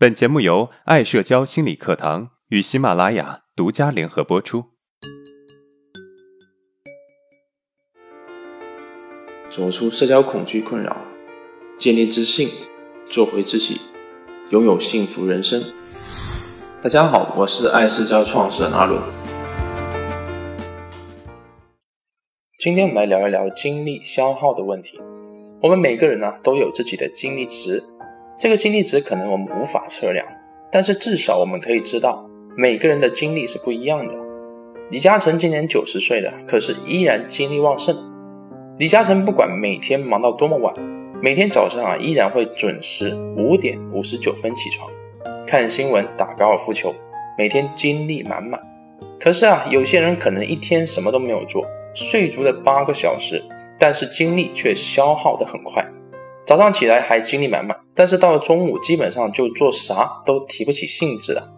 本节目由爱社交心理课堂与喜马拉雅独家联合播出。走出社交恐惧困扰，建立自信，做回自己，拥有幸福人生。大家好，我是爱社交创始人阿伦。今天我们来聊一聊精力消耗的问题。我们每个人呢都有自己的精力值。这个精力值可能我们无法测量，但是至少我们可以知道，每个人的精力是不一样的。李嘉诚今年九十岁了，可是依然精力旺盛。李嘉诚不管每天忙到多么晚，每天早上啊依然会准时五点五十九分起床，看新闻、打高尔夫球，每天精力满满。可是啊，有些人可能一天什么都没有做，睡足了八个小时，但是精力却消耗得很快。早上起来还精力满满，但是到了中午基本上就做啥都提不起兴致了。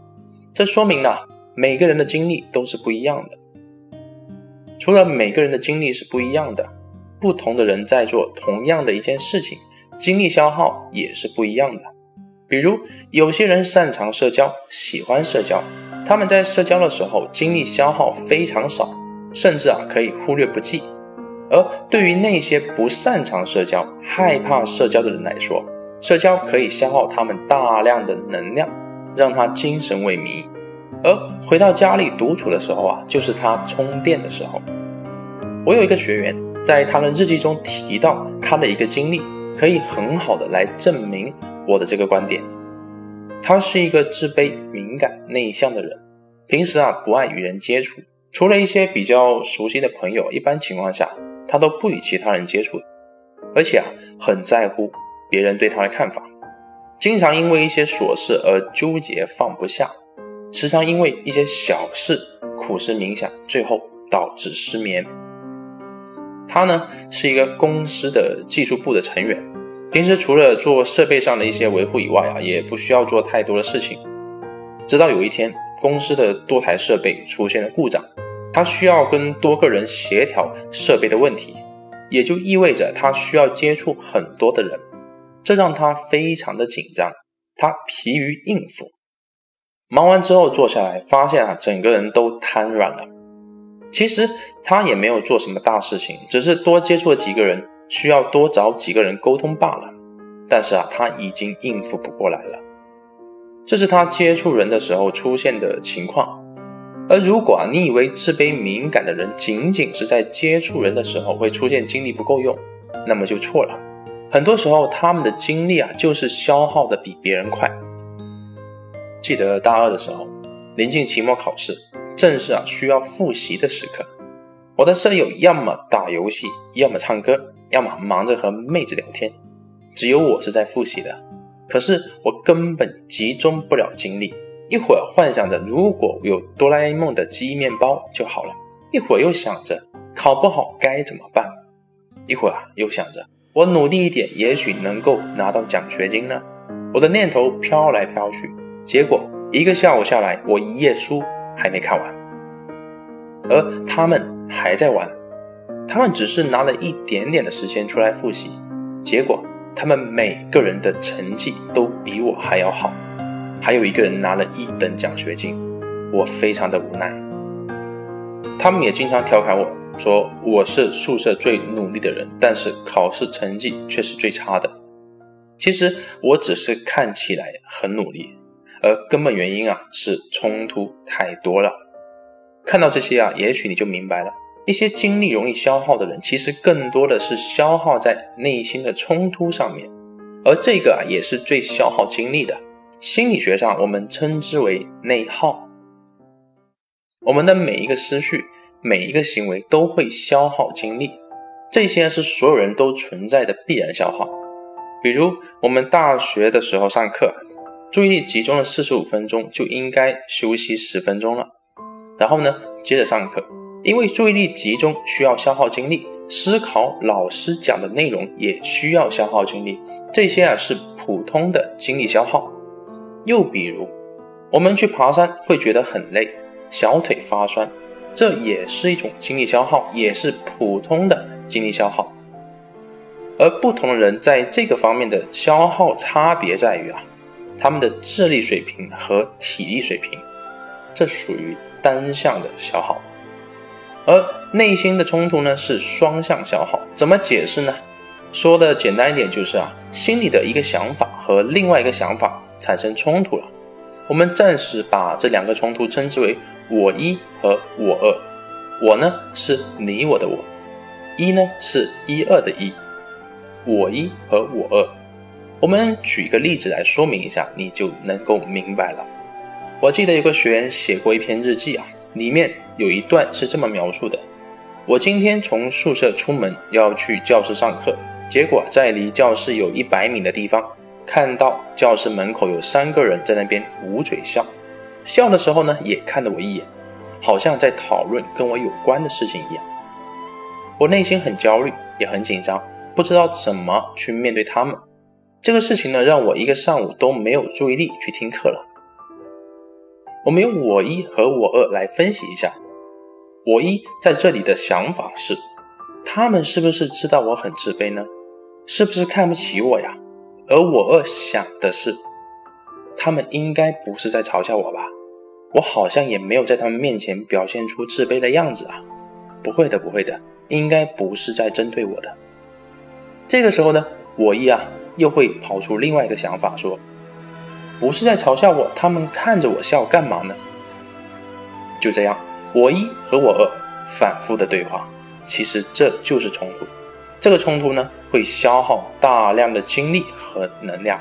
这说明呢，每个人的精力都是不一样的。除了每个人的精力是不一样的，不同的人在做同样的一件事情，精力消耗也是不一样的。比如有些人擅长社交，喜欢社交，他们在社交的时候精力消耗非常少，甚至啊可以忽略不计。而对于那些不擅长社交、害怕社交的人来说，社交可以消耗他们大量的能量，让他精神萎靡。而回到家里独处的时候啊，就是他充电的时候。我有一个学员在他的日记中提到他的一个经历，可以很好的来证明我的这个观点。他是一个自卑、敏感、内向的人，平时啊不爱与人接触，除了一些比较熟悉的朋友，一般情况下。他都不与其他人接触，而且啊很在乎别人对他的看法，经常因为一些琐事而纠结放不下，时常因为一些小事苦思冥想，最后导致失眠。他呢是一个公司的技术部的成员，平时除了做设备上的一些维护以外啊，也不需要做太多的事情。直到有一天，公司的多台设备出现了故障。他需要跟多个人协调设备的问题，也就意味着他需要接触很多的人，这让他非常的紧张，他疲于应付。忙完之后坐下来，发现啊，整个人都瘫软了。其实他也没有做什么大事情，只是多接触了几个人，需要多找几个人沟通罢了。但是啊，他已经应付不过来了。这是他接触人的时候出现的情况。而如果啊，你以为自卑敏感的人仅仅是在接触人的时候会出现精力不够用，那么就错了。很多时候，他们的精力啊，就是消耗的比别人快。记得大二的时候，临近期末考试，正是啊需要复习的时刻。我的舍友要么打游戏，要么唱歌，要么忙着和妹子聊天，只有我是在复习的。可是我根本集中不了精力。一会儿幻想着如果有哆啦 A 梦的记忆面包就好了，一会儿又想着考不好该怎么办，一会儿又想着我努力一点，也许能够拿到奖学金呢。我的念头飘来飘去，结果一个下午下来，我一页书还没看完，而他们还在玩，他们只是拿了一点点的时间出来复习，结果他们每个人的成绩都比我还要好。还有一个人拿了一等奖学金，我非常的无奈。他们也经常调侃我说我是宿舍最努力的人，但是考试成绩却是最差的。其实我只是看起来很努力，而根本原因啊是冲突太多了。看到这些啊，也许你就明白了，一些精力容易消耗的人，其实更多的是消耗在内心的冲突上面，而这个啊也是最消耗精力的。心理学上，我们称之为内耗。我们的每一个思绪、每一个行为都会消耗精力，这些是所有人都存在的必然消耗。比如，我们大学的时候上课，注意力集中了四十五分钟，就应该休息十分钟了。然后呢，接着上课，因为注意力集中需要消耗精力，思考老师讲的内容也需要消耗精力，这些啊是普通的精力消耗。又比如，我们去爬山会觉得很累，小腿发酸，这也是一种精力消耗，也是普通的精力消耗。而不同的人在这个方面的消耗差别在于啊，他们的智力水平和体力水平，这属于单向的消耗。而内心的冲突呢，是双向消耗。怎么解释呢？说的简单一点，就是啊，心里的一个想法和另外一个想法产生冲突了。我们暂时把这两个冲突称之为我一和我二。我呢是你我的我，一呢是一二的一。我一和我二，我们举一个例子来说明一下，你就能够明白了。我记得有个学员写过一篇日记啊，里面有一段是这么描述的：我今天从宿舍出门要去教室上课。结果在离教室有一百米的地方，看到教室门口有三个人在那边捂嘴笑，笑的时候呢，也看了我一眼，好像在讨论跟我有关的事情一样。我内心很焦虑，也很紧张，不知道怎么去面对他们。这个事情呢，让我一个上午都没有注意力去听课了。我们用我一和我二来分析一下，我一在这里的想法是，他们是不是知道我很自卑呢？是不是看不起我呀？而我二想的是，他们应该不是在嘲笑我吧？我好像也没有在他们面前表现出自卑的样子啊。不会的，不会的，应该不是在针对我的。这个时候呢，我一啊又会跑出另外一个想法，说，不是在嘲笑我，他们看着我笑干嘛呢？就这样，我一和我二反复的对话，其实这就是冲突。这个冲突呢，会消耗大量的精力和能量。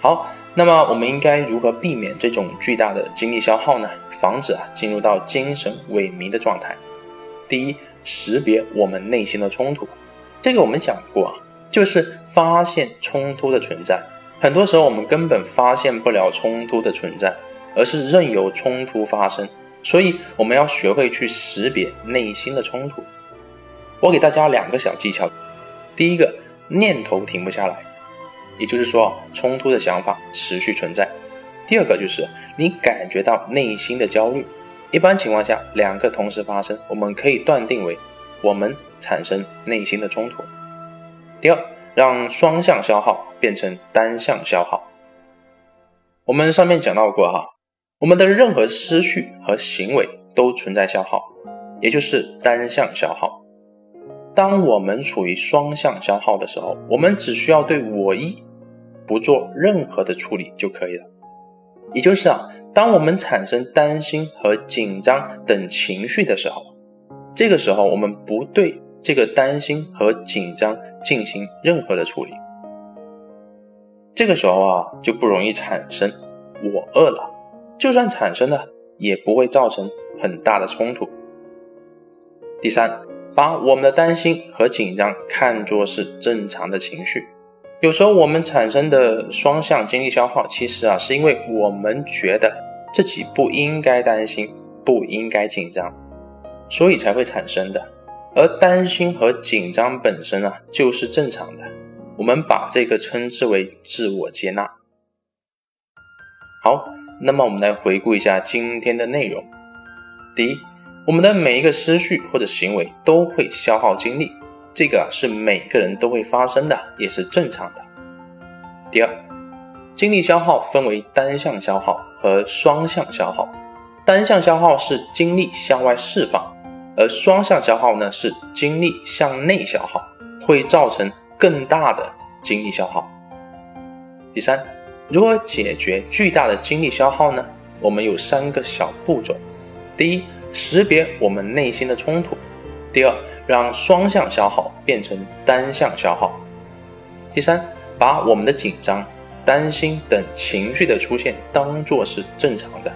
好，那么我们应该如何避免这种巨大的精力消耗呢？防止啊进入到精神萎靡的状态。第一，识别我们内心的冲突。这个我们讲过啊，就是发现冲突的存在。很多时候我们根本发现不了冲突的存在，而是任由冲突发生。所以我们要学会去识别内心的冲突。我给大家两个小技巧，第一个念头停不下来，也就是说冲突的想法持续存在。第二个就是你感觉到内心的焦虑，一般情况下两个同时发生，我们可以断定为我们产生内心的冲突。第二，让双向消耗变成单向消耗。我们上面讲到过哈，我们的任何思绪和行为都存在消耗，也就是单向消耗。当我们处于双向消耗的时候，我们只需要对我一不做任何的处理就可以了。也就是啊，当我们产生担心和紧张等情绪的时候，这个时候我们不对这个担心和紧张进行任何的处理，这个时候啊就不容易产生我饿了。就算产生了，也不会造成很大的冲突。第三。把我们的担心和紧张看作是正常的情绪，有时候我们产生的双向精力消耗，其实啊是因为我们觉得自己不应该担心，不应该紧张，所以才会产生的。而担心和紧张本身啊就是正常的，我们把这个称之为自我接纳。好，那么我们来回顾一下今天的内容，第一。我们的每一个思绪或者行为都会消耗精力，这个是每个人都会发生的，也是正常的。第二，精力消耗分为单向消耗和双向消耗。单向消耗是精力向外释放，而双向消耗呢是精力向内消耗，会造成更大的精力消耗。第三，如何解决巨大的精力消耗呢？我们有三个小步骤。第一。识别我们内心的冲突。第二，让双向消耗变成单向消耗。第三，把我们的紧张、担心等情绪的出现当做是正常的。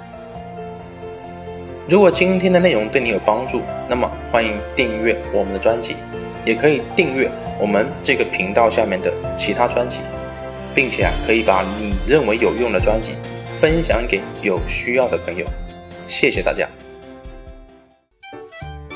如果今天的内容对你有帮助，那么欢迎订阅我们的专辑，也可以订阅我们这个频道下面的其他专辑，并且啊，可以把你认为有用的专辑分享给有需要的朋友。谢谢大家。